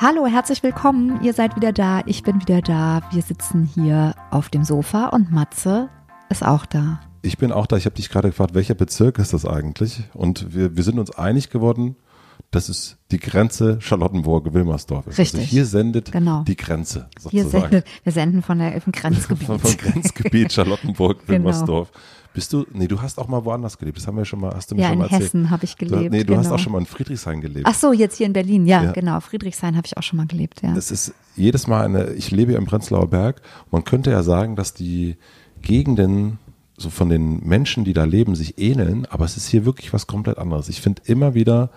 Hallo, herzlich willkommen. Ihr seid wieder da. Ich bin wieder da. Wir sitzen hier auf dem Sofa und Matze ist auch da. Ich bin auch da. Ich habe dich gerade gefragt, welcher Bezirk ist das eigentlich? Und wir, wir sind uns einig geworden, das ist die Grenze Charlottenburg-Wilmersdorf. Also Richtig. Also hier sendet Genau. die Grenze sozusagen. Hier sendet, wir senden von der vom Grenzgebiet. Vom, vom Grenzgebiet Charlottenburg-Wilmersdorf. Bist du, nee, du hast auch mal woanders gelebt. Das haben wir schon mal, hast du mir ja, schon in mal erzählt. Hessen habe ich Du, gelebt. nee, du genau. hast auch schon mal in Friedrichshain gelebt. Ach so, jetzt hier in Berlin. Ja, Ja. genau. Friedrichshain habe ich auch schon mal gelebt. Ja. Es ist jedes Mal eine, ich lebe ja im Prenzlauer Berg. Man könnte ja sagen, dass die Gegenden so von den Menschen, die da leben, sich ähneln, aber es ist hier wirklich was komplett anderes. Ich finde immer wieder,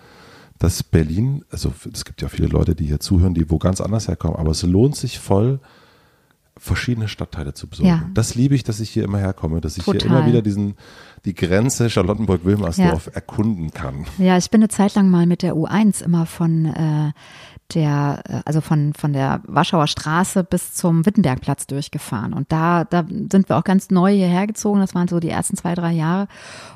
dass Berlin, also es gibt ja viele Leute, die hier zuhören, die wo ganz anders herkommen, aber es lohnt sich voll, verschiedene Stadtteile zu besuchen. Ja. Das liebe ich, dass ich hier immer herkomme, dass ich hier Total. immer wieder diesen, die Grenze Charlottenburg-Wilmersdorf erkunden kann. Ja, ich bin eine Zeit lang mal mit der U1 immer von äh, der, äh, also von, von der Warschauer Straße bis zum Wittenbergplatz durchgefahren. Und da, da sind wir auch ganz neu hierher gezogen. Das waren so die ersten zwei, drei Jahre.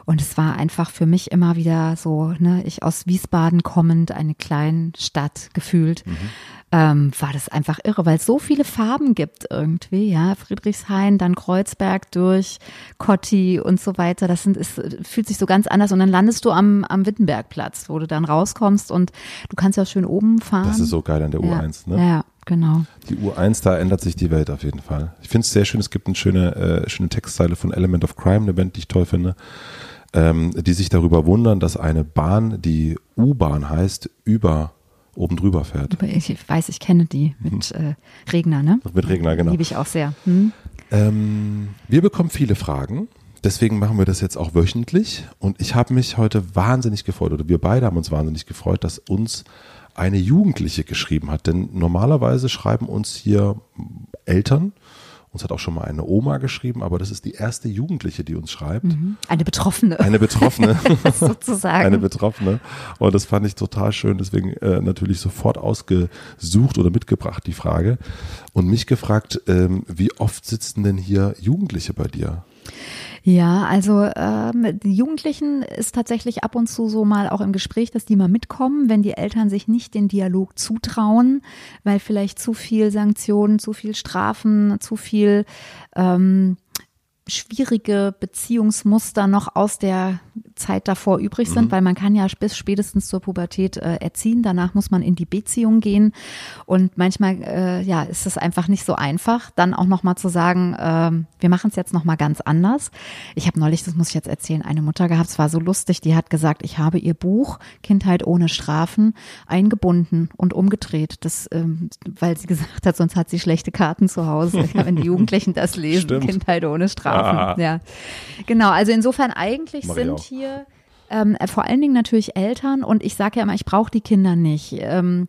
Und es war einfach für mich immer wieder so, ne, ich aus Wiesbaden kommend, eine kleine Stadt gefühlt. Ähm, war das einfach irre, weil es so viele Farben gibt irgendwie, ja, Friedrichshain, dann Kreuzberg durch, Kotti und so weiter. Das sind, es fühlt sich so ganz anders und dann landest du am, am Wittenbergplatz, wo du dann rauskommst und du kannst ja schön oben fahren. Das ist so geil an der ja. U1, ne? Ja, genau. Die U1, da ändert sich die Welt auf jeden Fall. Ich finde es sehr schön, es gibt eine schöne, äh, schöne Textzeile von Element of Crime, eine Band, die ich toll finde, ähm, die sich darüber wundern, dass eine Bahn, die U-Bahn heißt, über oben drüber fährt. Ich weiß, ich kenne die mit äh, Regner, ne? Mit Regner, genau. Liebe ich auch sehr. Hm? Ähm, wir bekommen viele Fragen. Deswegen machen wir das jetzt auch wöchentlich. Und ich habe mich heute wahnsinnig gefreut, oder wir beide haben uns wahnsinnig gefreut, dass uns eine Jugendliche geschrieben hat. Denn normalerweise schreiben uns hier Eltern. Uns hat auch schon mal eine Oma geschrieben, aber das ist die erste Jugendliche, die uns schreibt. Eine Betroffene, Eine Betroffene. sozusagen. Eine Betroffene. Und das fand ich total schön. Deswegen äh, natürlich sofort ausgesucht oder mitgebracht die Frage. Und mich gefragt, ähm, wie oft sitzen denn hier Jugendliche bei dir? Ja, also ähm, die Jugendlichen ist tatsächlich ab und zu so mal auch im Gespräch, dass die mal mitkommen, wenn die Eltern sich nicht den Dialog zutrauen, weil vielleicht zu viel Sanktionen, zu viel Strafen, zu viel ähm, schwierige Beziehungsmuster noch aus der Zeit davor übrig sind, weil man kann ja bis spätestens zur Pubertät äh, erziehen. Danach muss man in die Beziehung gehen und manchmal äh, ja ist es einfach nicht so einfach, dann auch noch mal zu sagen, ähm, wir machen es jetzt noch mal ganz anders. Ich habe neulich, das muss ich jetzt erzählen, eine Mutter gehabt, es war so lustig, die hat gesagt, ich habe ihr Buch Kindheit ohne Strafen eingebunden und umgedreht, das, ähm, weil sie gesagt hat, sonst hat sie schlechte Karten zu Hause, wenn die Jugendlichen das lesen, Stimmt. Kindheit ohne Strafen. Ah. Ja, genau. Also insofern eigentlich Mach sind hier ähm, äh, vor allen Dingen natürlich Eltern und ich sage ja immer, ich brauche die Kinder nicht, ähm,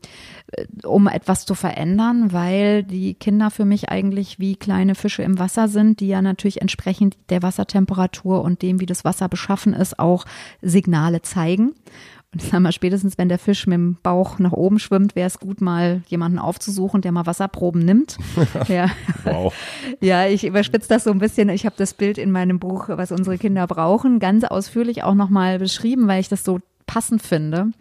äh, um etwas zu verändern, weil die Kinder für mich eigentlich wie kleine Fische im Wasser sind, die ja natürlich entsprechend der Wassertemperatur und dem, wie das Wasser beschaffen ist, auch Signale zeigen. Und ich sag mal, spätestens wenn der Fisch mit dem Bauch nach oben schwimmt, wäre es gut, mal jemanden aufzusuchen, der mal Wasserproben nimmt. ja. Wow. Ja, ich überspitze das so ein bisschen. Ich habe das Bild in meinem Buch, was unsere Kinder brauchen, ganz ausführlich auch nochmal beschrieben, weil ich das so passend finde.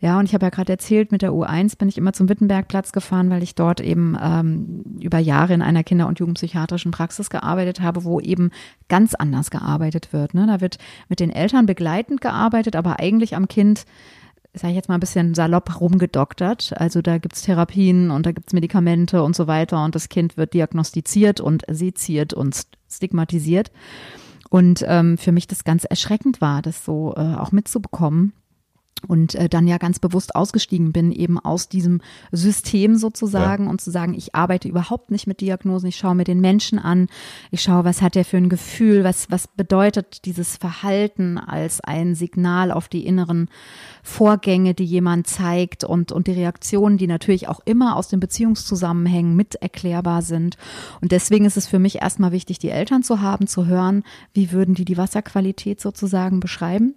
Ja, und ich habe ja gerade erzählt, mit der U1 bin ich immer zum Wittenbergplatz gefahren, weil ich dort eben ähm, über Jahre in einer Kinder- und Jugendpsychiatrischen Praxis gearbeitet habe, wo eben ganz anders gearbeitet wird. Ne? Da wird mit den Eltern begleitend gearbeitet, aber eigentlich am Kind sage ich jetzt mal ein bisschen salopp rumgedoktert. Also da gibt's Therapien und da gibt's Medikamente und so weiter und das Kind wird diagnostiziert und seziert und stigmatisiert. Und ähm, für mich das ganz erschreckend war, das so äh, auch mitzubekommen und äh, dann ja ganz bewusst ausgestiegen bin, eben aus diesem System sozusagen ja. und zu sagen, ich arbeite überhaupt nicht mit Diagnosen, ich schaue mir den Menschen an, ich schaue, was hat er für ein Gefühl, was, was bedeutet dieses Verhalten als ein Signal auf die inneren Vorgänge, die jemand zeigt und, und die Reaktionen, die natürlich auch immer aus den Beziehungszusammenhängen mit erklärbar sind. Und deswegen ist es für mich erstmal wichtig, die Eltern zu haben, zu hören, wie würden die die Wasserqualität sozusagen beschreiben.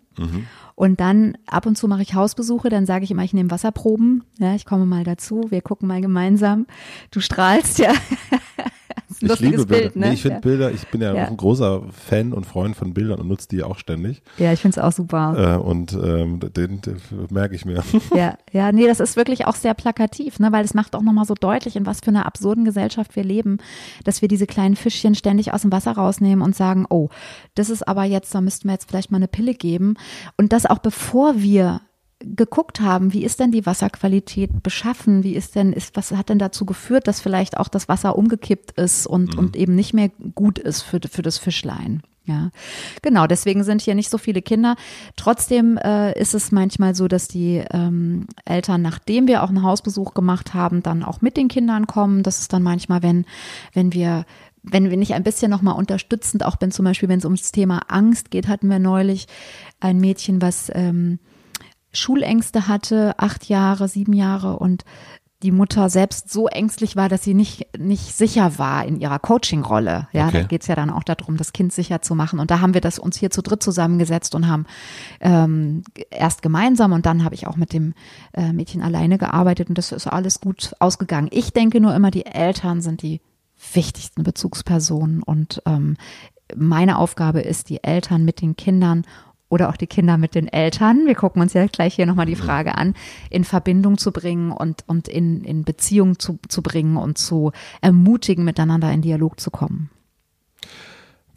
Und dann ab und zu mache ich Hausbesuche, dann sage ich immer, ich nehme Wasserproben. Ja, ich komme mal dazu, wir gucken mal gemeinsam. Du strahlst ja. ich liebe Bilder. Bild, ne? nee, ich finde ja. Bilder, ich bin ja, ja, ein großer Fan und Freund von Bildern und nutze die auch ständig. Ja, ich finde es auch super. Äh, und ähm, den, den merke ich mir. Ja, ja, nee, das ist wirklich auch sehr plakativ, ne, weil es macht auch nochmal so deutlich, in was für einer absurden Gesellschaft wir leben, dass wir diese kleinen Fischchen ständig aus dem Wasser rausnehmen und sagen, oh, das ist aber jetzt, da müssten wir jetzt vielleicht mal eine Pille geben. Und das auch bevor wir geguckt haben, wie ist denn die Wasserqualität beschaffen? Wie ist denn, ist, was hat denn dazu geführt, dass vielleicht auch das Wasser umgekippt ist und, mhm. und eben nicht mehr gut ist für, für das Fischlein? Ja, genau. Deswegen sind hier nicht so viele Kinder. Trotzdem äh, ist es manchmal so, dass die ähm, Eltern, nachdem wir auch einen Hausbesuch gemacht haben, dann auch mit den Kindern kommen. Das ist dann manchmal, wenn, wenn wir wenn wir nicht ein bisschen nochmal unterstützend auch bin, zum Beispiel, wenn es ums Thema Angst geht, hatten wir neulich ein Mädchen, was ähm, Schulängste hatte, acht Jahre, sieben Jahre und die Mutter selbst so ängstlich war, dass sie nicht, nicht sicher war in ihrer Coaching-Rolle. Ja, okay. da geht's ja dann auch darum, das Kind sicher zu machen. Und da haben wir das uns hier zu dritt zusammengesetzt und haben ähm, erst gemeinsam und dann habe ich auch mit dem äh, Mädchen alleine gearbeitet und das ist alles gut ausgegangen. Ich denke nur immer, die Eltern sind die wichtigsten Bezugspersonen und ähm, meine Aufgabe ist, die Eltern mit den Kindern oder auch die Kinder mit den Eltern, wir gucken uns ja gleich hier nochmal die Frage an, in Verbindung zu bringen und, und in, in Beziehung zu, zu bringen und zu ermutigen, miteinander in Dialog zu kommen.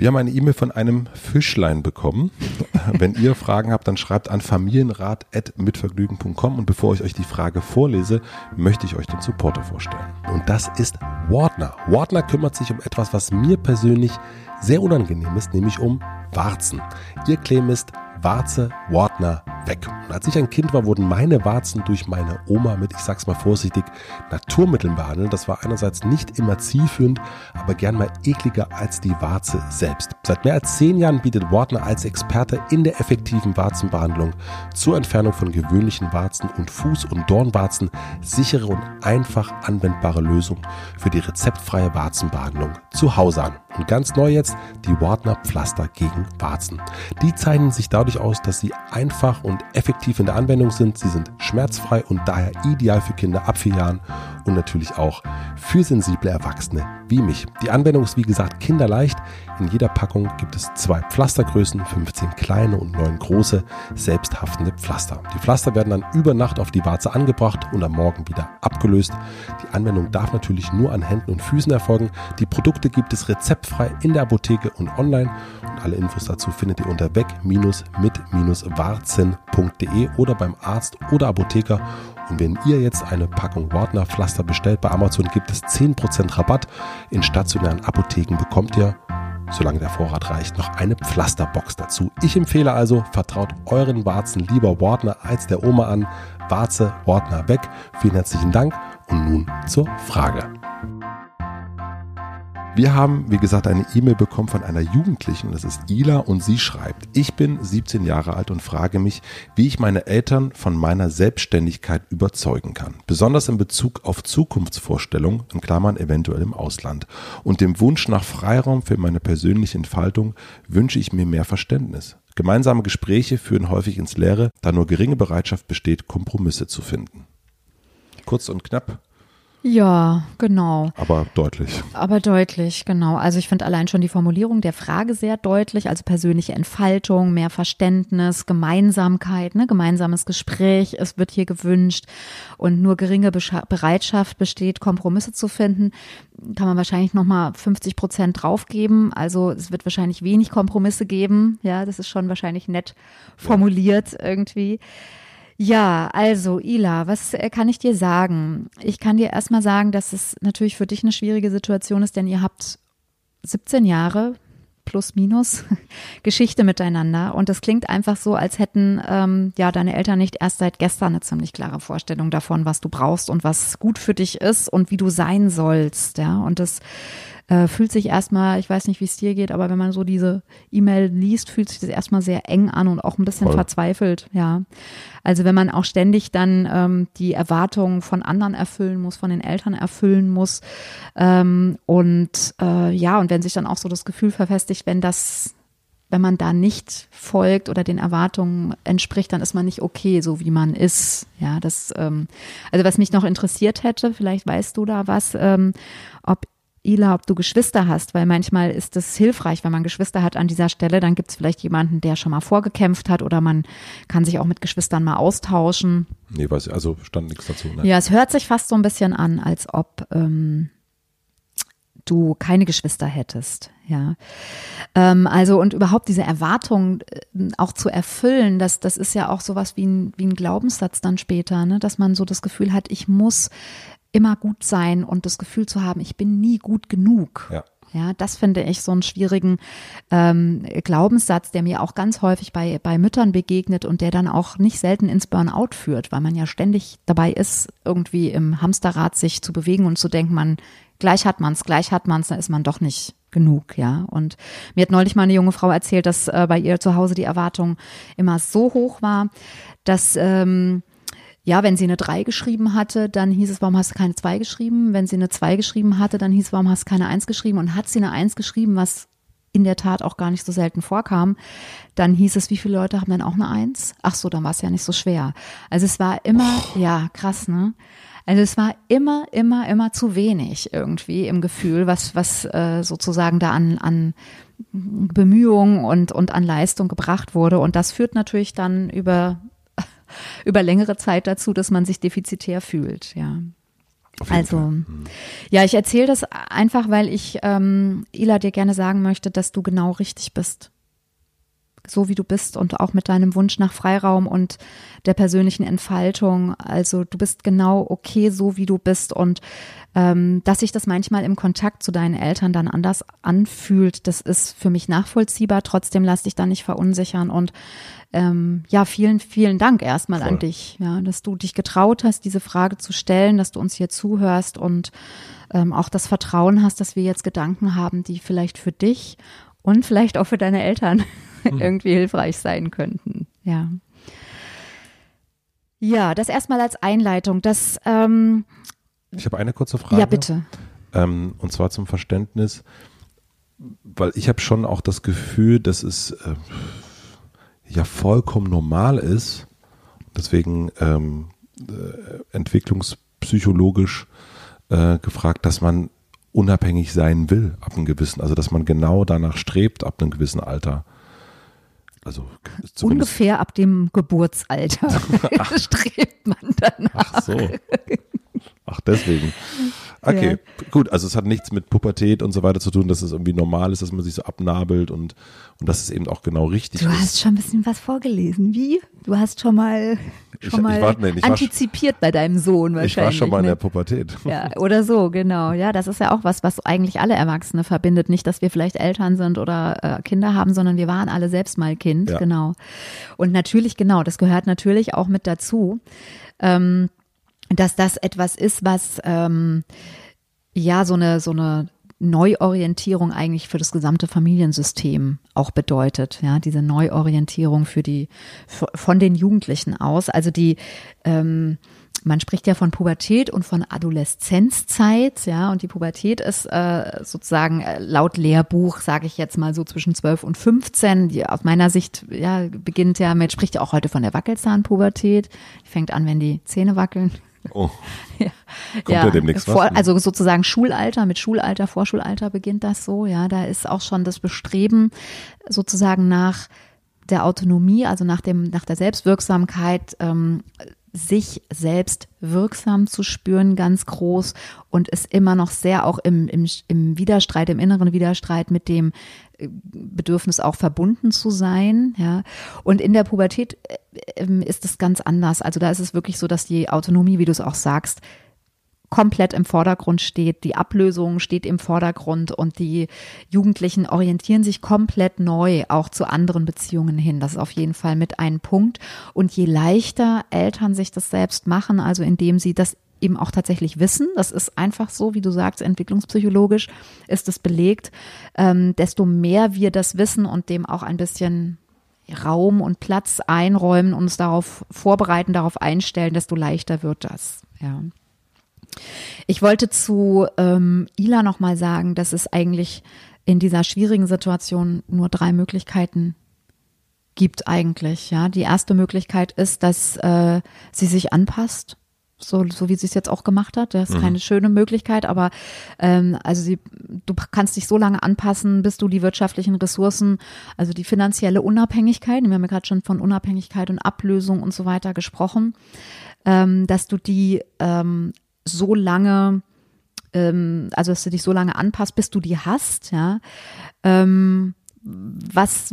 Wir haben eine E-Mail von einem Fischlein bekommen. Wenn ihr Fragen habt, dann schreibt an familienrat.mitvergnügen.com und bevor ich euch die Frage vorlese, möchte ich euch den Supporter vorstellen. Und das ist Wartner. Wartner kümmert sich um etwas, was mir persönlich sehr unangenehm ist, nämlich um Warzen. Ihr Claim ist Warze Wartner weg. Und als ich ein Kind war, wurden meine Warzen durch meine Oma mit, ich sag's mal vorsichtig, Naturmitteln behandelt. Das war einerseits nicht immer zielführend, aber gern mal ekliger als die Warze selbst. Seit mehr als zehn Jahren bietet Wartner als Experte in der effektiven Warzenbehandlung zur Entfernung von gewöhnlichen Warzen und Fuß- und Dornwarzen sichere und einfach anwendbare Lösungen für die rezeptfreie Warzenbehandlung zu Hause an. Und ganz neu jetzt die Wartner Pflaster gegen Warzen. Die zeichnen sich dadurch aus, dass sie einfach und effektiv in der Anwendung sind. Sie sind schmerzfrei und daher ideal für Kinder ab vier Jahren und natürlich auch für sensible Erwachsene wie mich. Die Anwendung ist wie gesagt kinderleicht. In jeder Packung gibt es zwei Pflastergrößen, 15 kleine und 9 große, selbsthaftende Pflaster. Die Pflaster werden dann über Nacht auf die Warze angebracht und am Morgen wieder abgelöst. Die Anwendung darf natürlich nur an Händen und Füßen erfolgen. Die Produkte gibt es rezeptfrei in der Apotheke und online. Und alle Infos dazu findet ihr unter weg-mit-warzen.de oder beim Arzt oder Apotheker und wenn ihr jetzt eine Packung Wartner Pflaster bestellt bei Amazon, gibt es 10% Rabatt. In stationären Apotheken bekommt ihr, solange der Vorrat reicht, noch eine Pflasterbox dazu. Ich empfehle also, vertraut euren Warzen lieber Wartner als der Oma an. Warze, Wartner weg. Vielen herzlichen Dank und nun zur Frage. Wir haben, wie gesagt, eine E-Mail bekommen von einer Jugendlichen, das ist Ila, und sie schreibt, ich bin 17 Jahre alt und frage mich, wie ich meine Eltern von meiner Selbstständigkeit überzeugen kann. Besonders in Bezug auf Zukunftsvorstellungen, in Klammern eventuell im Ausland. Und dem Wunsch nach Freiraum für meine persönliche Entfaltung wünsche ich mir mehr Verständnis. Gemeinsame Gespräche führen häufig ins Leere, da nur geringe Bereitschaft besteht, Kompromisse zu finden. Kurz und knapp, ja, genau. Aber deutlich. Aber deutlich, genau. Also ich finde allein schon die Formulierung der Frage sehr deutlich, also persönliche Entfaltung, mehr Verständnis, Gemeinsamkeit, ne, gemeinsames Gespräch, es wird hier gewünscht und nur geringe Bereitschaft besteht, Kompromisse zu finden, kann man wahrscheinlich nochmal 50 Prozent draufgeben. Also es wird wahrscheinlich wenig Kompromisse geben. Ja, das ist schon wahrscheinlich nett formuliert ja. irgendwie. Ja, also Ila, was äh, kann ich dir sagen? Ich kann dir erstmal sagen, dass es natürlich für dich eine schwierige Situation ist, denn ihr habt 17 Jahre plus minus Geschichte miteinander und das klingt einfach so, als hätten ähm, ja deine Eltern nicht erst seit gestern eine ziemlich klare Vorstellung davon, was du brauchst und was gut für dich ist und wie du sein sollst, ja und das äh, fühlt sich erstmal, ich weiß nicht, wie es dir geht, aber wenn man so diese E-Mail liest, fühlt sich das erstmal sehr eng an und auch ein bisschen Voll. verzweifelt, ja. Also wenn man auch ständig dann ähm, die Erwartungen von anderen erfüllen muss, von den Eltern erfüllen muss ähm, und äh, ja, und wenn sich dann auch so das Gefühl verfestigt, wenn das wenn man da nicht folgt oder den Erwartungen entspricht, dann ist man nicht okay, so wie man ist. Ja, das, ähm, also was mich noch interessiert hätte, vielleicht weißt du da was, ähm, ob Ila, ob du Geschwister hast, weil manchmal ist es hilfreich, wenn man Geschwister hat an dieser Stelle, dann gibt es vielleicht jemanden, der schon mal vorgekämpft hat oder man kann sich auch mit Geschwistern mal austauschen. Nee, weiß ich, also stand nichts dazu. Ne? Ja, es hört sich fast so ein bisschen an, als ob ähm, du keine Geschwister hättest, ja. Ähm, also und überhaupt diese Erwartung äh, auch zu erfüllen, das, das ist ja auch sowas wie ein, wie ein Glaubenssatz dann später, ne? dass man so das Gefühl hat, ich muss immer gut sein und das Gefühl zu haben, ich bin nie gut genug. Ja. Ja, das finde ich so einen schwierigen ähm, Glaubenssatz, der mir auch ganz häufig bei, bei Müttern begegnet und der dann auch nicht selten ins Burnout führt, weil man ja ständig dabei ist, irgendwie im Hamsterrad sich zu bewegen und zu denken, man, gleich hat man's, gleich hat man's, dann ist man doch nicht genug, ja. Und mir hat neulich mal eine junge Frau erzählt, dass äh, bei ihr zu Hause die Erwartung immer so hoch war, dass ähm, ja, wenn sie eine 3 geschrieben hatte, dann hieß es, warum hast du keine 2 geschrieben? Wenn sie eine 2 geschrieben hatte, dann hieß es, warum hast du keine 1 geschrieben? Und hat sie eine 1 geschrieben, was in der Tat auch gar nicht so selten vorkam, dann hieß es, wie viele Leute haben denn auch eine 1? Ach so, dann war es ja nicht so schwer. Also es war immer, oh. ja, krass, ne? Also es war immer, immer, immer zu wenig irgendwie im Gefühl, was, was äh, sozusagen da an, an Bemühungen und, und an Leistung gebracht wurde. Und das führt natürlich dann über über längere Zeit dazu, dass man sich defizitär fühlt, ja. Also, mhm. ja, ich erzähle das einfach, weil ich ähm, Ila dir gerne sagen möchte, dass du genau richtig bist. So wie du bist und auch mit deinem Wunsch nach Freiraum und der persönlichen Entfaltung. Also du bist genau okay, so wie du bist und ähm, dass sich das manchmal im Kontakt zu deinen Eltern dann anders anfühlt, das ist für mich nachvollziehbar. Trotzdem lass dich da nicht verunsichern und ähm, ja, vielen, vielen Dank erstmal Voll. an dich, ja, dass du dich getraut hast, diese Frage zu stellen, dass du uns hier zuhörst und ähm, auch das Vertrauen hast, dass wir jetzt Gedanken haben, die vielleicht für dich und vielleicht auch für deine Eltern. irgendwie hilfreich sein könnten. Ja. Ja, das erstmal als Einleitung. Das, ähm, ich habe eine kurze Frage. Ja, bitte. Ähm, und zwar zum Verständnis, weil ich habe schon auch das Gefühl, dass es äh, ja vollkommen normal ist, deswegen ähm, äh, entwicklungspsychologisch äh, gefragt, dass man unabhängig sein will ab einem gewissen, also dass man genau danach strebt ab einem gewissen Alter. Also ungefähr ab dem Geburtsalter strebt man danach. Ach so. Ach, deswegen. Okay, ja. gut. Also es hat nichts mit Pubertät und so weiter zu tun, dass es irgendwie normal ist, dass man sich so abnabelt und, und dass es eben auch genau richtig du ist. Du hast schon ein bisschen was vorgelesen. Wie? Du hast schon mal, schon ich, mal ich war, nee, antizipiert war, bei deinem Sohn wahrscheinlich. Ich war schon mal ne? in der Pubertät. Ja, oder so, genau. Ja, das ist ja auch was, was eigentlich alle Erwachsene verbindet. Nicht, dass wir vielleicht Eltern sind oder äh, Kinder haben, sondern wir waren alle selbst mal Kind, ja. genau. Und natürlich, genau, das gehört natürlich auch mit dazu. Ähm, dass das etwas ist, was ähm, ja so eine so eine Neuorientierung eigentlich für das gesamte Familiensystem auch bedeutet, ja, diese Neuorientierung für die von den Jugendlichen aus, also die ähm, man spricht ja von Pubertät und von Adoleszenzzeit, ja, und die Pubertät ist äh, sozusagen äh, laut Lehrbuch, sage ich jetzt mal so zwischen 12 und 15. Die aus meiner Sicht ja beginnt ja mit spricht ja auch heute von der Wackelzahnpubertät. Die fängt an, wenn die Zähne wackeln. Oh. ja. Kommt ja, ja demnächst vor, was? Also sozusagen Schulalter, mit Schulalter, Vorschulalter beginnt das so, ja. Da ist auch schon das Bestreben sozusagen nach der Autonomie, also nach dem, nach der Selbstwirksamkeit, ähm, sich selbst wirksam zu spüren, ganz groß und ist immer noch sehr auch im, im, im Widerstreit, im inneren Widerstreit mit dem äh, Bedürfnis auch verbunden zu sein, ja. Und in der Pubertät äh, ähm, ist es ganz anders. Also da ist es wirklich so, dass die Autonomie, wie du es auch sagst, komplett im Vordergrund steht. Die Ablösung steht im Vordergrund und die Jugendlichen orientieren sich komplett neu auch zu anderen Beziehungen hin. Das ist auf jeden Fall mit einem Punkt. Und je leichter Eltern sich das selbst machen, also indem sie das eben auch tatsächlich wissen, das ist einfach so, wie du sagst, entwicklungspsychologisch ist es belegt, ähm, desto mehr wir das wissen und dem auch ein bisschen Raum und Platz einräumen, uns darauf vorbereiten, darauf einstellen, desto leichter wird das. Ja. Ich wollte zu ähm, Ila nochmal sagen, dass es eigentlich in dieser schwierigen Situation nur drei Möglichkeiten gibt eigentlich. Ja, die erste Möglichkeit ist, dass äh, sie sich anpasst, so, so wie sie es jetzt auch gemacht hat. Das ist mhm. keine schöne Möglichkeit, aber ähm, also sie, du kannst dich so lange anpassen, bis du die wirtschaftlichen Ressourcen, also die finanzielle Unabhängigkeit, wir haben ja gerade schon von Unabhängigkeit und Ablösung und so weiter gesprochen, ähm, dass du die ähm, so lange, ähm, also dass du dich so lange anpasst, bis du die hast, ja. Ähm, was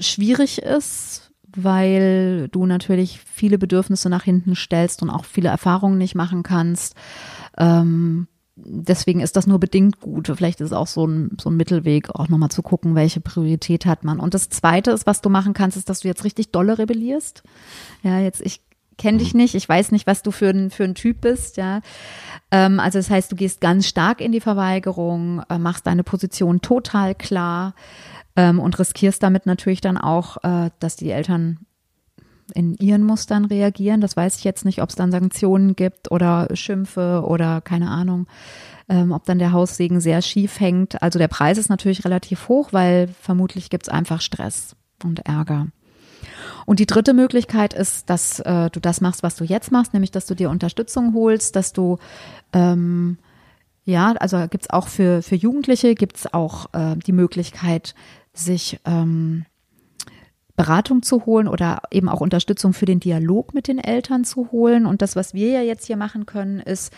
schwierig ist, weil du natürlich viele Bedürfnisse nach hinten stellst und auch viele Erfahrungen nicht machen kannst. Ähm, deswegen ist das nur bedingt gut. Vielleicht ist es auch so ein, so ein Mittelweg, auch nochmal zu gucken, welche Priorität hat man. Und das Zweite ist, was du machen kannst, ist, dass du jetzt richtig dolle rebellierst. Ja, jetzt, ich kenne dich mhm. nicht, ich weiß nicht, was du für ein, für ein Typ bist, ja. Ähm, also das heißt, du gehst ganz stark in die Verweigerung, äh, machst deine Position total klar ähm, und riskierst damit natürlich dann auch, äh, dass die Eltern in ihren Mustern reagieren. Das weiß ich jetzt nicht, ob es dann Sanktionen gibt oder Schimpfe oder keine Ahnung, ähm, ob dann der Haussegen sehr schief hängt. Also der Preis ist natürlich relativ hoch, weil vermutlich gibt es einfach Stress und Ärger. Und die dritte Möglichkeit ist, dass äh, du das machst, was du jetzt machst, nämlich dass du dir Unterstützung holst, dass du ähm, ja, also gibt's auch für, für Jugendliche gibt's auch äh, die Möglichkeit, sich ähm, Beratung zu holen oder eben auch Unterstützung für den Dialog mit den Eltern zu holen. Und das, was wir ja jetzt hier machen können, ist,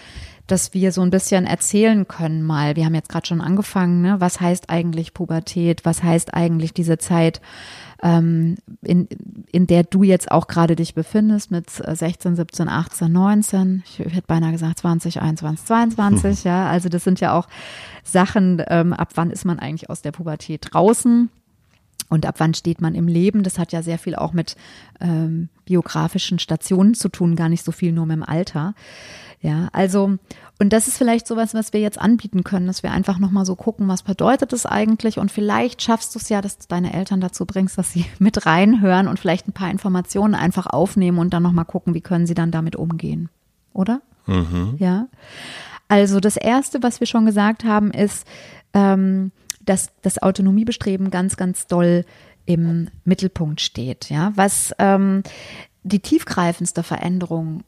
dass wir so ein bisschen erzählen können mal. Wir haben jetzt gerade schon angefangen, ne? was heißt eigentlich Pubertät? Was heißt eigentlich diese Zeit? Ähm, in, in der du jetzt auch gerade dich befindest mit 16, 17, 18, 19, ich hätte beinahe gesagt 20, 21, 22, mhm. ja, also das sind ja auch Sachen, ähm, ab wann ist man eigentlich aus der Pubertät draußen? Und ab wann steht man im Leben? Das hat ja sehr viel auch mit ähm, biografischen Stationen zu tun, gar nicht so viel nur mit dem Alter. Ja, also, und das ist vielleicht sowas, was wir jetzt anbieten können, dass wir einfach nochmal so gucken, was bedeutet es eigentlich? Und vielleicht schaffst du es ja, dass du deine Eltern dazu bringst, dass sie mit reinhören und vielleicht ein paar Informationen einfach aufnehmen und dann nochmal gucken, wie können sie dann damit umgehen. Oder? Mhm. Ja. Also, das erste, was wir schon gesagt haben, ist, ähm, dass das Autonomiebestreben ganz, ganz doll im Mittelpunkt steht. Ja, was ähm, die tiefgreifendste Veränderung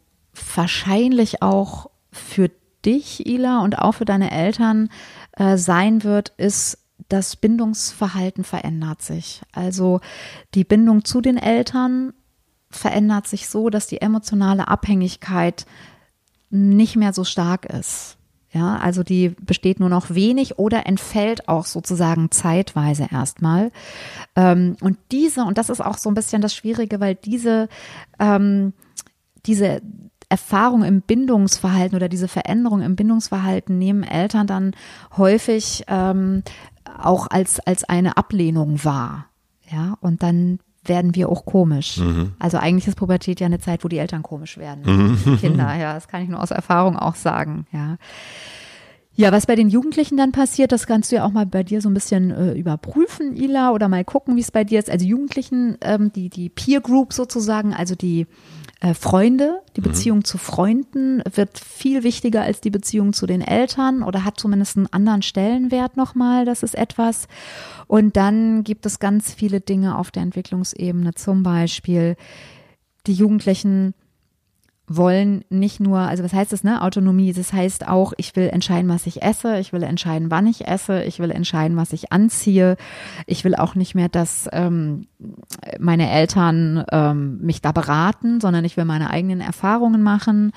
wahrscheinlich auch für dich, Ila, und auch für deine Eltern äh, sein wird, ist, das Bindungsverhalten verändert sich. Also die Bindung zu den Eltern verändert sich so, dass die emotionale Abhängigkeit nicht mehr so stark ist. Ja, also die besteht nur noch wenig oder entfällt auch sozusagen zeitweise erstmal. Ähm, und diese, und das ist auch so ein bisschen das Schwierige, weil diese, ähm, diese Erfahrung im Bindungsverhalten oder diese Veränderung im Bindungsverhalten nehmen Eltern dann häufig ähm, auch als, als eine Ablehnung wahr. Ja, und dann werden wir auch komisch. Mhm. Also eigentlich ist Pubertät ja eine Zeit, wo die Eltern komisch werden. Mhm. Kinder, ja, das kann ich nur aus Erfahrung auch sagen, ja. Ja, was bei den Jugendlichen dann passiert, das kannst du ja auch mal bei dir so ein bisschen äh, überprüfen, Ila, oder mal gucken, wie es bei dir ist. Also Jugendlichen, ähm, die, die Peer Group sozusagen, also die äh, Freunde, die mhm. Beziehung mhm. zu Freunden wird viel wichtiger als die Beziehung zu den Eltern oder hat zumindest einen anderen Stellenwert nochmal. Das ist etwas. Und dann gibt es ganz viele Dinge auf der Entwicklungsebene, zum Beispiel die Jugendlichen wollen nicht nur, also was heißt das, ne? Autonomie, das heißt auch, ich will entscheiden, was ich esse, ich will entscheiden, wann ich esse, ich will entscheiden, was ich anziehe. Ich will auch nicht mehr, dass ähm, meine Eltern ähm, mich da beraten, sondern ich will meine eigenen Erfahrungen machen.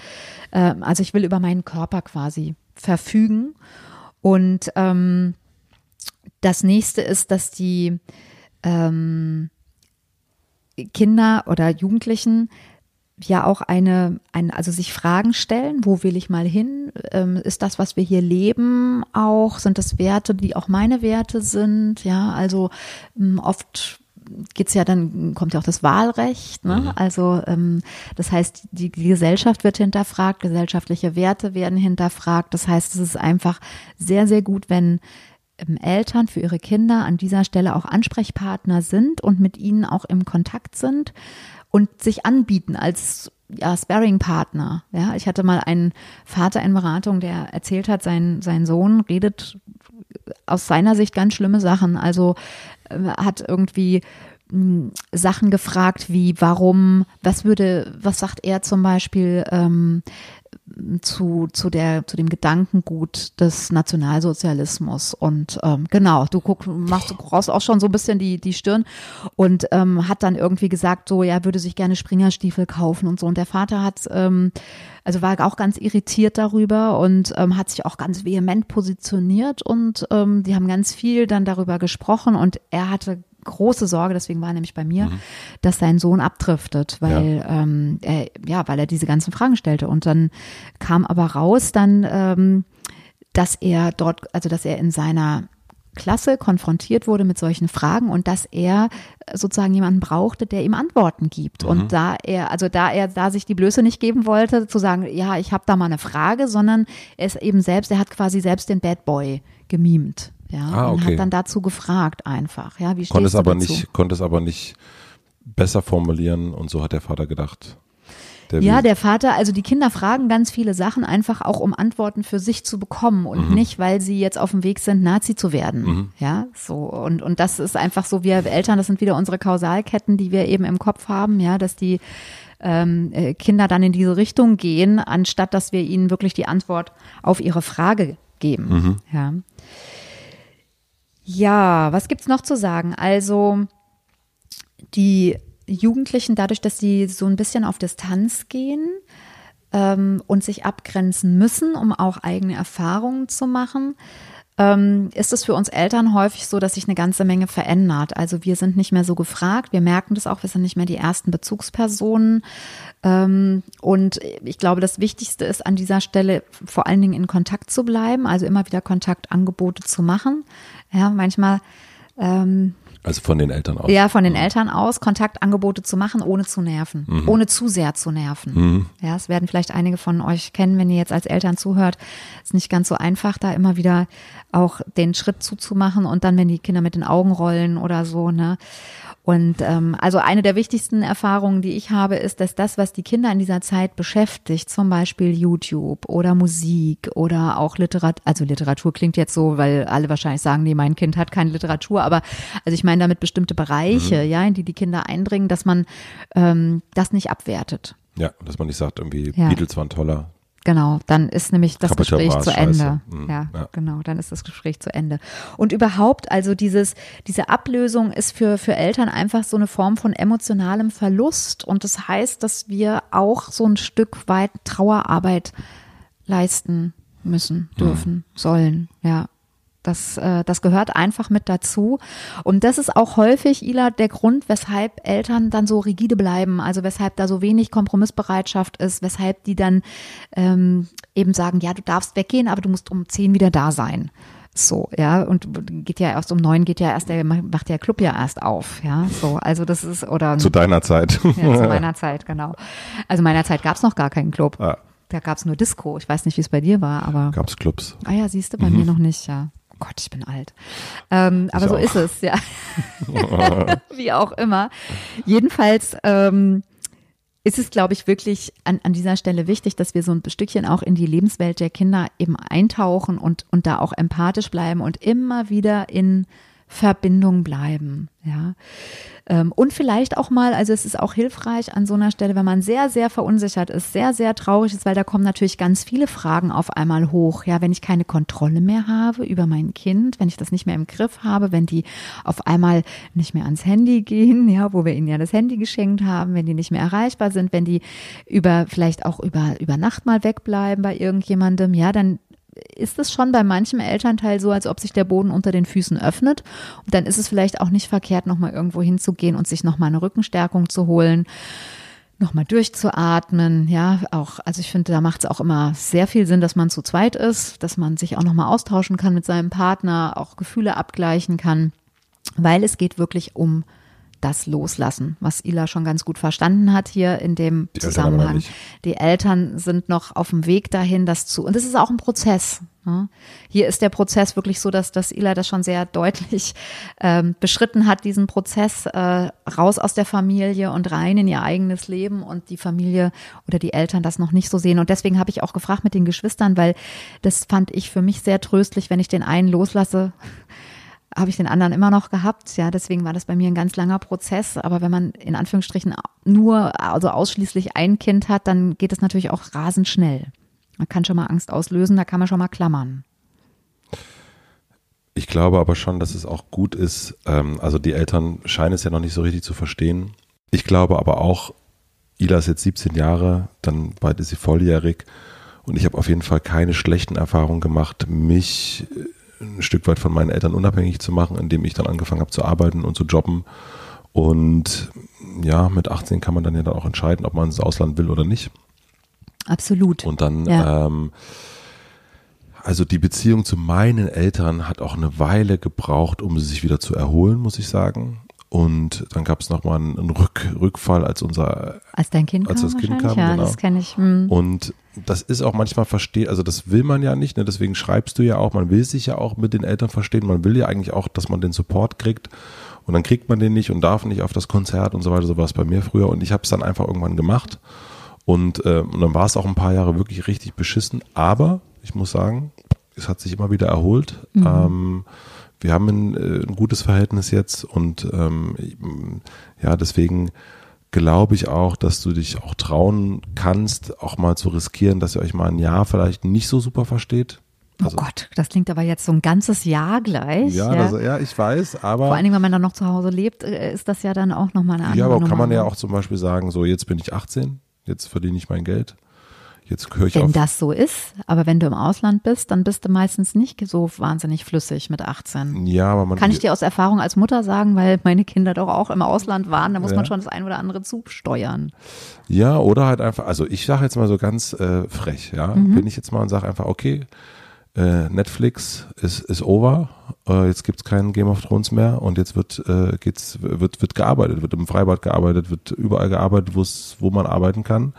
Ähm, also ich will über meinen Körper quasi verfügen. Und ähm, das nächste ist, dass die ähm, Kinder oder Jugendlichen ja auch eine, ein, also sich Fragen stellen, wo will ich mal hin? Ähm, ist das, was wir hier leben, auch, sind das Werte, die auch meine Werte sind? Ja, also ähm, oft geht's ja dann, kommt ja auch das Wahlrecht, ne? Mhm. Also ähm, das heißt, die, die Gesellschaft wird hinterfragt, gesellschaftliche Werte werden hinterfragt. Das heißt, es ist einfach sehr, sehr gut, wenn ähm, Eltern für ihre Kinder an dieser Stelle auch Ansprechpartner sind und mit ihnen auch im Kontakt sind und sich anbieten als ja, Sparring-Partner. Ja, ich hatte mal einen Vater in Beratung, der erzählt hat, sein, sein Sohn redet aus seiner Sicht ganz schlimme Sachen. Also äh, hat irgendwie hm, Sachen gefragt wie warum, was würde, was sagt er zum Beispiel, ähm, zu, zu, der, zu dem Gedankengut des Nationalsozialismus. Und ähm, genau, du guckst, machst du raus auch schon so ein bisschen die, die Stirn und ähm, hat dann irgendwie gesagt, so, ja, würde sich gerne Springerstiefel kaufen und so. Und der Vater hat, ähm, also war auch ganz irritiert darüber und ähm, hat sich auch ganz vehement positioniert und ähm, die haben ganz viel dann darüber gesprochen und er hatte große Sorge, deswegen war er nämlich bei mir, mhm. dass sein Sohn abdriftet, weil ja. Ähm, er, ja, weil er diese ganzen Fragen stellte. Und dann kam aber raus dann, ähm, dass er dort, also dass er in seiner Klasse konfrontiert wurde mit solchen Fragen und dass er sozusagen jemanden brauchte, der ihm Antworten gibt. Mhm. Und da er, also da er da sich die Blöße nicht geben wollte, zu sagen, ja, ich habe da mal eine Frage, sondern er ist eben selbst, er hat quasi selbst den Bad Boy gemimt. Ja, ah, okay. und hat dann dazu gefragt einfach, ja, wie konnte es aber dazu? nicht, konnte es aber nicht besser formulieren und so hat der Vater gedacht. Der ja, der Vater, also die Kinder fragen ganz viele Sachen einfach auch, um Antworten für sich zu bekommen und mhm. nicht, weil sie jetzt auf dem Weg sind, Nazi zu werden. Mhm. Ja, so. Und, und das ist einfach so, wir Eltern, das sind wieder unsere Kausalketten, die wir eben im Kopf haben, ja, dass die ähm, äh, Kinder dann in diese Richtung gehen, anstatt dass wir ihnen wirklich die Antwort auf ihre Frage geben. Mhm. Ja. Ja, was gibt's noch zu sagen? Also die Jugendlichen, dadurch, dass sie so ein bisschen auf Distanz gehen ähm, und sich abgrenzen müssen, um auch eigene Erfahrungen zu machen, ähm, ist es für uns Eltern häufig so, dass sich eine ganze Menge verändert. Also wir sind nicht mehr so gefragt, wir merken das auch, wir sind nicht mehr die ersten Bezugspersonen. Ähm, und ich glaube, das Wichtigste ist an dieser Stelle vor allen Dingen in Kontakt zu bleiben, also immer wieder Kontaktangebote zu machen. Ja, manchmal. Ähm, also von den Eltern aus. Ja, von den mhm. Eltern aus, Kontaktangebote zu machen, ohne zu nerven, mhm. ohne zu sehr zu nerven. Mhm. Ja, es werden vielleicht einige von euch kennen, wenn ihr jetzt als Eltern zuhört. Ist nicht ganz so einfach, da immer wieder auch den Schritt zuzumachen und dann, wenn die Kinder mit den Augen rollen oder so, ne. Und ähm, also eine der wichtigsten Erfahrungen, die ich habe, ist, dass das, was die Kinder in dieser Zeit beschäftigt, zum Beispiel YouTube oder Musik oder auch Literatur, also Literatur klingt jetzt so, weil alle wahrscheinlich sagen, nee, mein Kind hat keine Literatur, aber also ich meine damit bestimmte Bereiche, mhm. ja, in die die Kinder eindringen, dass man ähm, das nicht abwertet. Ja, dass man nicht sagt, irgendwie ja. Beatles waren toller, Genau, dann ist nämlich das Gespräch zu Ende. Mhm, ja, ja, genau, dann ist das Gespräch zu Ende. Und überhaupt, also dieses, diese Ablösung ist für, für Eltern einfach so eine Form von emotionalem Verlust. Und das heißt, dass wir auch so ein Stück weit Trauerarbeit leisten müssen, dürfen, mhm. sollen, ja. Das, äh, das gehört einfach mit dazu. Und das ist auch häufig, Ila, der Grund, weshalb Eltern dann so rigide bleiben, also weshalb da so wenig Kompromissbereitschaft ist, weshalb die dann ähm, eben sagen, ja, du darfst weggehen, aber du musst um zehn wieder da sein. So, ja, und geht ja erst um neun, geht ja erst der, macht der Club ja erst auf, ja, so, also das ist, oder. Zu deiner Zeit. Ja, zu meiner Zeit, genau. Also meiner Zeit gab's noch gar keinen Club. Ah. Da gab's nur Disco. Ich weiß nicht, wie es bei dir war, aber. Gab's Clubs. Ah ja, siehst du, bei mhm. mir noch nicht, ja. Gott, ich bin alt. Ähm, aber so auch. ist es, ja. Wie auch immer. Jedenfalls ähm, ist es, glaube ich, wirklich an, an dieser Stelle wichtig, dass wir so ein Stückchen auch in die Lebenswelt der Kinder eben eintauchen und, und da auch empathisch bleiben und immer wieder in Verbindung bleiben, ja. Ähm, und vielleicht auch mal, also es ist auch hilfreich an so einer Stelle, wenn man sehr, sehr verunsichert ist, sehr, sehr traurig ist, weil da kommen natürlich ganz viele Fragen auf einmal hoch. Ja, wenn ich keine Kontrolle mehr habe über mein Kind, wenn ich das nicht mehr im Griff habe, wenn die auf einmal nicht mehr ans Handy gehen, ja, wo wir ihnen ja das Handy geschenkt haben, wenn die nicht mehr erreichbar sind, wenn die über, vielleicht auch über, über Nacht mal wegbleiben bei irgendjemandem, ja, dann ist es schon bei manchem Elternteil so, als ob sich der Boden unter den Füßen öffnet. Und dann ist es vielleicht auch nicht verkehrt, nochmal irgendwo hinzugehen und sich nochmal eine Rückenstärkung zu holen, nochmal durchzuatmen. Ja, auch, also ich finde, da macht es auch immer sehr viel Sinn, dass man zu zweit ist, dass man sich auch nochmal austauschen kann mit seinem Partner, auch Gefühle abgleichen kann, weil es geht wirklich um das loslassen, was Ila schon ganz gut verstanden hat hier in dem die Zusammenhang. Eltern die Eltern sind noch auf dem Weg dahin, das zu, und das ist auch ein Prozess. Ne? Hier ist der Prozess wirklich so, dass, dass Ila das schon sehr deutlich ähm, beschritten hat, diesen Prozess äh, raus aus der Familie und rein in ihr eigenes Leben und die Familie oder die Eltern das noch nicht so sehen. Und deswegen habe ich auch gefragt mit den Geschwistern, weil das fand ich für mich sehr tröstlich, wenn ich den einen loslasse, habe ich den anderen immer noch gehabt. Ja, deswegen war das bei mir ein ganz langer Prozess. Aber wenn man in Anführungsstrichen nur, also ausschließlich ein Kind hat, dann geht es natürlich auch rasend schnell. Man kann schon mal Angst auslösen, da kann man schon mal klammern. Ich glaube aber schon, dass es auch gut ist. Ähm, also die Eltern scheinen es ja noch nicht so richtig zu verstehen. Ich glaube aber auch, Ila ist jetzt 17 Jahre, dann bald ist sie volljährig. Und ich habe auf jeden Fall keine schlechten Erfahrungen gemacht, mich ein Stück weit von meinen Eltern unabhängig zu machen, indem ich dann angefangen habe zu arbeiten und zu jobben. Und ja, mit 18 kann man dann ja dann auch entscheiden, ob man ins Ausland will oder nicht. Absolut. Und dann, ja. ähm, also die Beziehung zu meinen Eltern hat auch eine Weile gebraucht, um sich wieder zu erholen, muss ich sagen. Und dann gab es nochmal einen Rück, Rückfall, als unser als dein Kind als kam, das Kind kam, ja, genau. das kenne ich. Hm. Und das ist auch manchmal versteht, also das will man ja nicht, ne? deswegen schreibst du ja auch, man will sich ja auch mit den Eltern verstehen, man will ja eigentlich auch, dass man den Support kriegt und dann kriegt man den nicht und darf nicht auf das Konzert und so weiter, so war es bei mir früher und ich habe es dann einfach irgendwann gemacht und, äh, und dann war es auch ein paar Jahre wirklich richtig beschissen, aber ich muss sagen, es hat sich immer wieder erholt. Mhm. Ähm, wir haben ein, äh, ein gutes Verhältnis jetzt und ähm, ja, deswegen glaube ich auch, dass du dich auch trauen kannst, auch mal zu riskieren, dass ihr euch mal ein Jahr vielleicht nicht so super versteht. Oh also, oh Gott, das klingt aber jetzt so ein ganzes Jahr gleich. Ja, ja. Das, ja ich weiß, aber. Vor allen Dingen, wenn man dann noch zu Hause lebt, äh, ist das ja dann auch nochmal eine andere Ja, aber kann man ja auch zum Beispiel sagen, so jetzt bin ich 18, jetzt verdiene ich mein Geld. Jetzt höre ich wenn auf. das so ist, aber wenn du im Ausland bist, dann bist du meistens nicht so wahnsinnig flüssig mit 18. Ja, aber man. Kann ich dir aus Erfahrung als Mutter sagen, weil meine Kinder doch auch im Ausland waren, da muss ja. man schon das ein oder andere zusteuern. Ja, oder halt einfach, also ich sage jetzt mal so ganz äh, frech, ja, mhm. bin ich jetzt mal und sage einfach, okay, äh, Netflix ist, ist over, äh, jetzt gibt's keinen Game of Thrones mehr und jetzt wird, äh, geht's, wird, wird gearbeitet, wird im Freibad gearbeitet, wird überall gearbeitet, wo man arbeiten kann.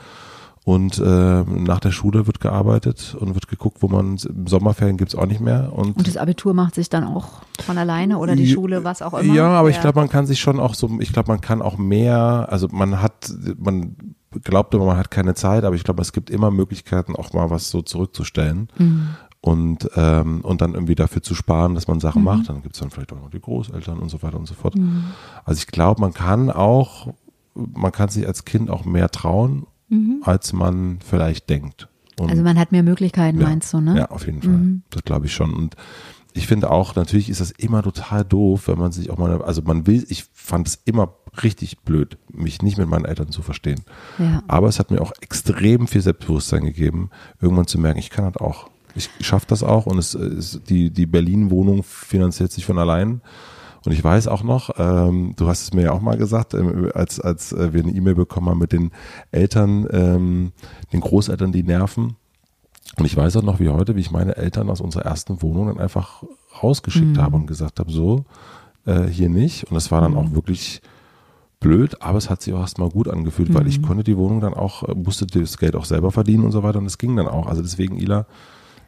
Und äh, nach der Schule wird gearbeitet und wird geguckt, wo man im Sommerferien gibt's auch nicht mehr. Und, und das Abitur macht sich dann auch von alleine oder die Schule, was auch immer. Ja, aber ja. ich glaube, man kann sich schon auch so, ich glaube, man kann auch mehr, also man hat, man glaubt immer, man hat keine Zeit, aber ich glaube, es gibt immer Möglichkeiten, auch mal was so zurückzustellen. Mhm. Und, ähm, und dann irgendwie dafür zu sparen, dass man Sachen mhm. macht. Dann gibt's dann vielleicht auch noch die Großeltern und so weiter und so fort. Mhm. Also ich glaube, man kann auch, man kann sich als Kind auch mehr trauen mhm. als man vielleicht denkt. Und also man hat mehr Möglichkeiten, ja, meinst du, ne? Ja, auf jeden Fall. Mhm. Das glaube ich schon. Und ich finde auch, natürlich ist das immer total doof, wenn man sich auch mal, also man will, ich fand es immer richtig blöd, mich nicht mit meinen Eltern zu verstehen. Ja. Aber es hat mir auch extrem viel Selbstbewusstsein gegeben, irgendwann zu merken, ich kann das auch. Ich schaffe das auch und es, es die, die Berlin-Wohnung finanziert sich von allein. Und ich weiß auch noch, ähm, du hast es mir ja auch mal gesagt, ähm, als, als äh, wir eine E-Mail bekommen haben mit den Eltern, ähm, den Großeltern, die nerven. Und ich weiß auch noch wie heute, wie ich meine Eltern aus unserer ersten Wohnung dann einfach rausgeschickt mhm. habe und gesagt habe, so, äh, hier nicht. Und das war dann mhm. auch wirklich blöd, aber es hat sich auch erstmal gut angefühlt, mhm. weil ich mhm. konnte die Wohnung dann auch, äh, musste das Geld auch selber verdienen und so weiter und es ging dann auch. Also deswegen, Ila,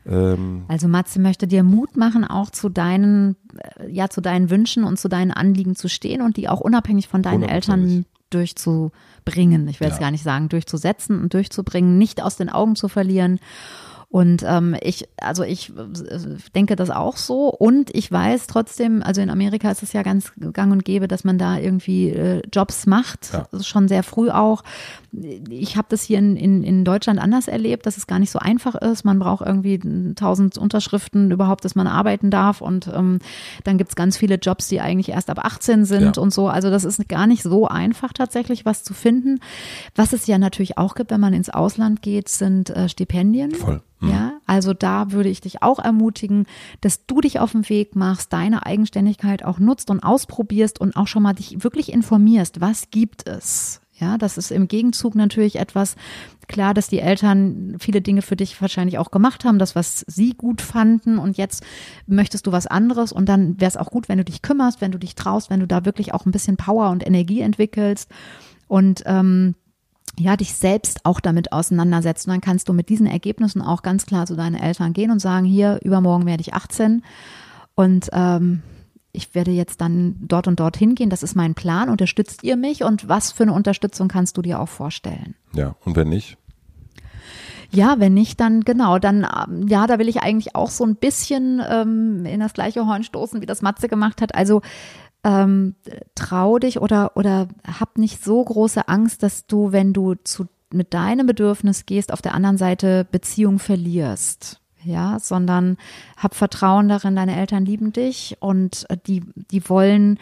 ähm, also Matze möchte dir Mut machen, auch zu deinen, äh, ja, zu deinen Wünschen und zu deinen Anliegen zu stehen und die auch unabhängig von deinen Eltern durchzubringen. Ich will ja. jetzt gar nicht sagen, durchzusetzen und durchzubringen, nicht aus den Augen zu verlieren Und ähm, ich, also ich äh, denke das auch so. Und ich weiß trotzdem, also in Amerika ist es ja ganz gang und gäbe, dass man da irgendwie äh, Jobs macht, Ja. schon sehr früh auch. Ich habe das hier in, in, in Deutschland anders erlebt, dass es gar nicht so einfach ist. Man braucht irgendwie tausend Unterschriften überhaupt, dass man arbeiten darf. Und ähm, dann gibt's ganz viele Jobs, die eigentlich erst ab 18 sind Ja. und so. Also das ist gar nicht so einfach tatsächlich, was zu finden. Was es ja natürlich auch gibt, wenn man ins Ausland geht, sind äh, Stipendien. Voll. Mhm. Ja, also da würde ich dich auch ermutigen, dass du dich auf den Weg machst, deine Eigenständigkeit auch nutzt und ausprobierst und auch schon mal dich wirklich informierst, was gibt es. Ja, das ist im Gegenzug natürlich etwas, klar, dass die Eltern viele Dinge für dich wahrscheinlich auch gemacht haben, das, was sie gut fanden und jetzt möchtest du was anderes und dann wäre es auch gut, wenn du dich kümmerst, wenn du dich traust, wenn du da wirklich auch ein bisschen Power und Energie entwickelst und ähm, ja, dich selbst auch damit auseinandersetzen. Dann kannst du mit diesen Ergebnissen auch ganz klar zu deinen Eltern gehen und sagen, hier, übermorgen werde ich 18 und ähm, ich werde jetzt dann dort und dort hingehen. Das ist mein Plan. Unterstützt ihr mich? Und was für eine Unterstützung kannst du dir auch vorstellen? Ja, und wenn nicht? Ja, wenn nicht, dann genau, dann ähm, ja, da will ich eigentlich auch so ein bisschen ähm, in das gleiche Horn stoßen, wie das Matze gemacht hat. Also ähm, trau dich oder oder hab nicht so große Angst, dass du, wenn du zu mit deinem Bedürfnis gehst, auf der anderen Seite Beziehung verlierst. Ja, sondern hab Vertrauen darin, deine Eltern lieben dich und äh, die, die wollen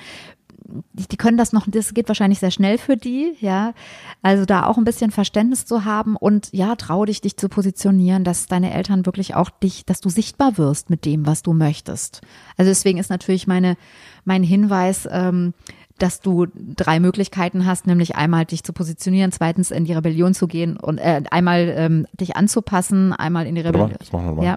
die, die können das noch, das geht wahrscheinlich sehr schnell für die, ja. Also da auch ein bisschen Verständnis zu haben und ja, trau dich, dich zu positionieren, dass deine Eltern wirklich auch dich, dass du sichtbar wirst mit dem, was du möchtest. Also deswegen ist natürlich meine, mein Hinweis, ähm, dass du drei Möglichkeiten hast, nämlich einmal dich zu positionieren, zweitens in die Rebellion zu gehen und äh, einmal ähm, dich anzupassen, einmal in die Rebellion. das machen wir mal. Ja.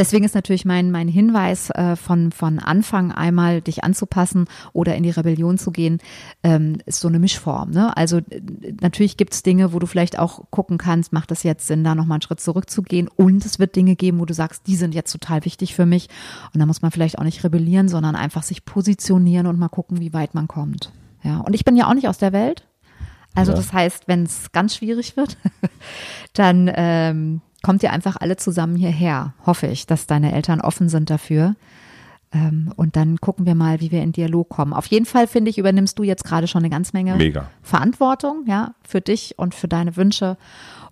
Deswegen ist natürlich mein, mein Hinweis äh, von, von Anfang einmal dich anzupassen oder in die Rebellion zu gehen, ähm, ist so eine Mischform. Ne? Also äh, natürlich gibt es Dinge, wo du vielleicht auch gucken kannst, macht es jetzt Sinn, da nochmal einen Schritt zurückzugehen. Und es wird Dinge geben, wo du sagst, die sind jetzt total wichtig für mich. Und da muss man vielleicht auch nicht rebellieren, sondern einfach sich positionieren und mal gucken, wie weit man kommt. Ja. Und ich bin ja auch nicht aus der Welt. Also Ja. das heißt, wenn es ganz schwierig wird, dann ähm, kommt ihr einfach alle zusammen hierher, hoffe ich, dass deine Eltern offen sind dafür. Ähm, und dann gucken wir mal, wie wir in Dialog kommen. Auf jeden Fall, finde ich, übernimmst du jetzt gerade schon eine ganz Menge Mega. Verantwortung, ja, für dich und für deine Wünsche.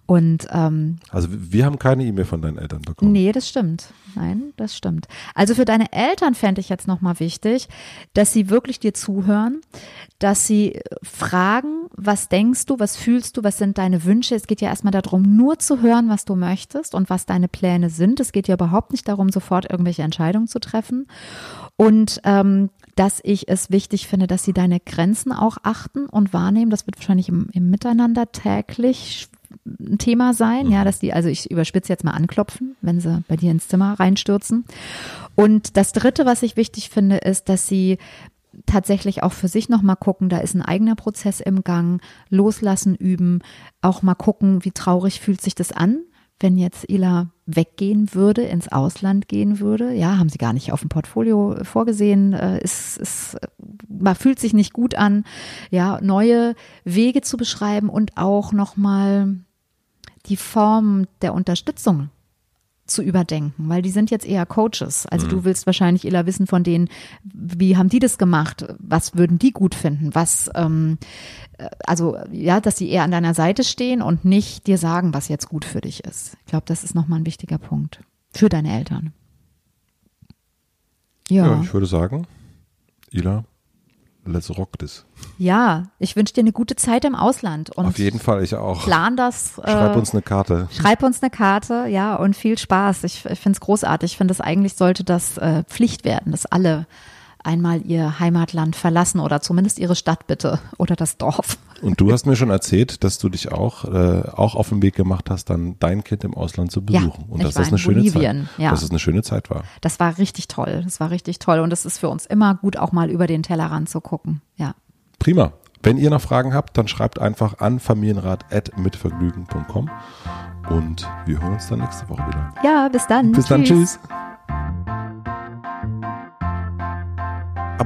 Und ähm, Also wir haben keine E-Mail von deinen Eltern bekommen. Nee, das stimmt. Nein, das stimmt. Also für deine Eltern fände ich jetzt nochmal wichtig, dass sie wirklich dir zuhören, dass sie äh, fragen, was denkst du, was fühlst du, was sind deine Wünsche. Es geht ja erstmal darum, nur zu hören, was du möchtest und was deine Pläne sind. Es geht ja überhaupt nicht darum, sofort irgendwelche Entscheidungen zu treffen. Und ähm, dass ich es wichtig finde, dass sie deine Grenzen auch achten und wahrnehmen. Das wird wahrscheinlich im, im Miteinander täglich ein Thema sein, ja, dass die, also ich überspitze jetzt mal anklopfen, wenn sie bei dir ins Zimmer reinstürzen. Und das dritte, was ich wichtig finde, ist, dass sie tatsächlich auch für sich nochmal gucken, da ist ein eigener Prozess im Gang, loslassen üben, auch mal gucken, wie traurig fühlt sich das an, wenn jetzt Ila weggehen würde, ins Ausland gehen würde. Ja, haben sie gar nicht auf dem Portfolio vorgesehen, äh, ist, ist, man fühlt sich nicht gut an, ja, neue Wege zu beschreiben und auch nochmal die Form der Unterstützung zu überdenken, weil die sind jetzt eher Coaches. Also du willst wahrscheinlich eher wissen von denen, wie haben die das gemacht? Was würden die gut finden? Was, ähm, äh, also ja, dass sie eher an deiner Seite stehen und nicht dir sagen, was jetzt gut für dich ist. Ich glaube, das ist nochmal ein wichtiger Punkt für deine Eltern. Ja, Ja, ich würde sagen, Ila, let's rock this. ja, ich wünsche dir eine gute Zeit im Ausland und Auf jeden Fall, ich auch. plan das. Schreib äh, uns eine Karte. Schreib uns eine Karte, ja, und viel Spaß. Ich, ich finde es großartig. Ich finde es eigentlich sollte das äh, Pflicht werden, dass alle einmal ihr Heimatland verlassen oder zumindest ihre Stadt bitte oder das Dorf. Und du hast mir schon erzählt, dass du dich auch, äh, auch auf den Weg gemacht hast, dann dein Kind im Ausland zu Ja, besuchen. Und ich dass das in eine schöne Bolivien, Zeit, ja. dass es eine schöne Zeit war. Das war richtig toll. Das war richtig toll und es ist für uns immer gut, auch mal über den Tellerrand zu gucken. Ja. Prima. Wenn ihr noch Fragen habt, dann schreibt einfach an familienrat.mitvergnügen.com und wir hören uns dann nächste Woche wieder. Ja, bis dann. Bis dann, tschüss.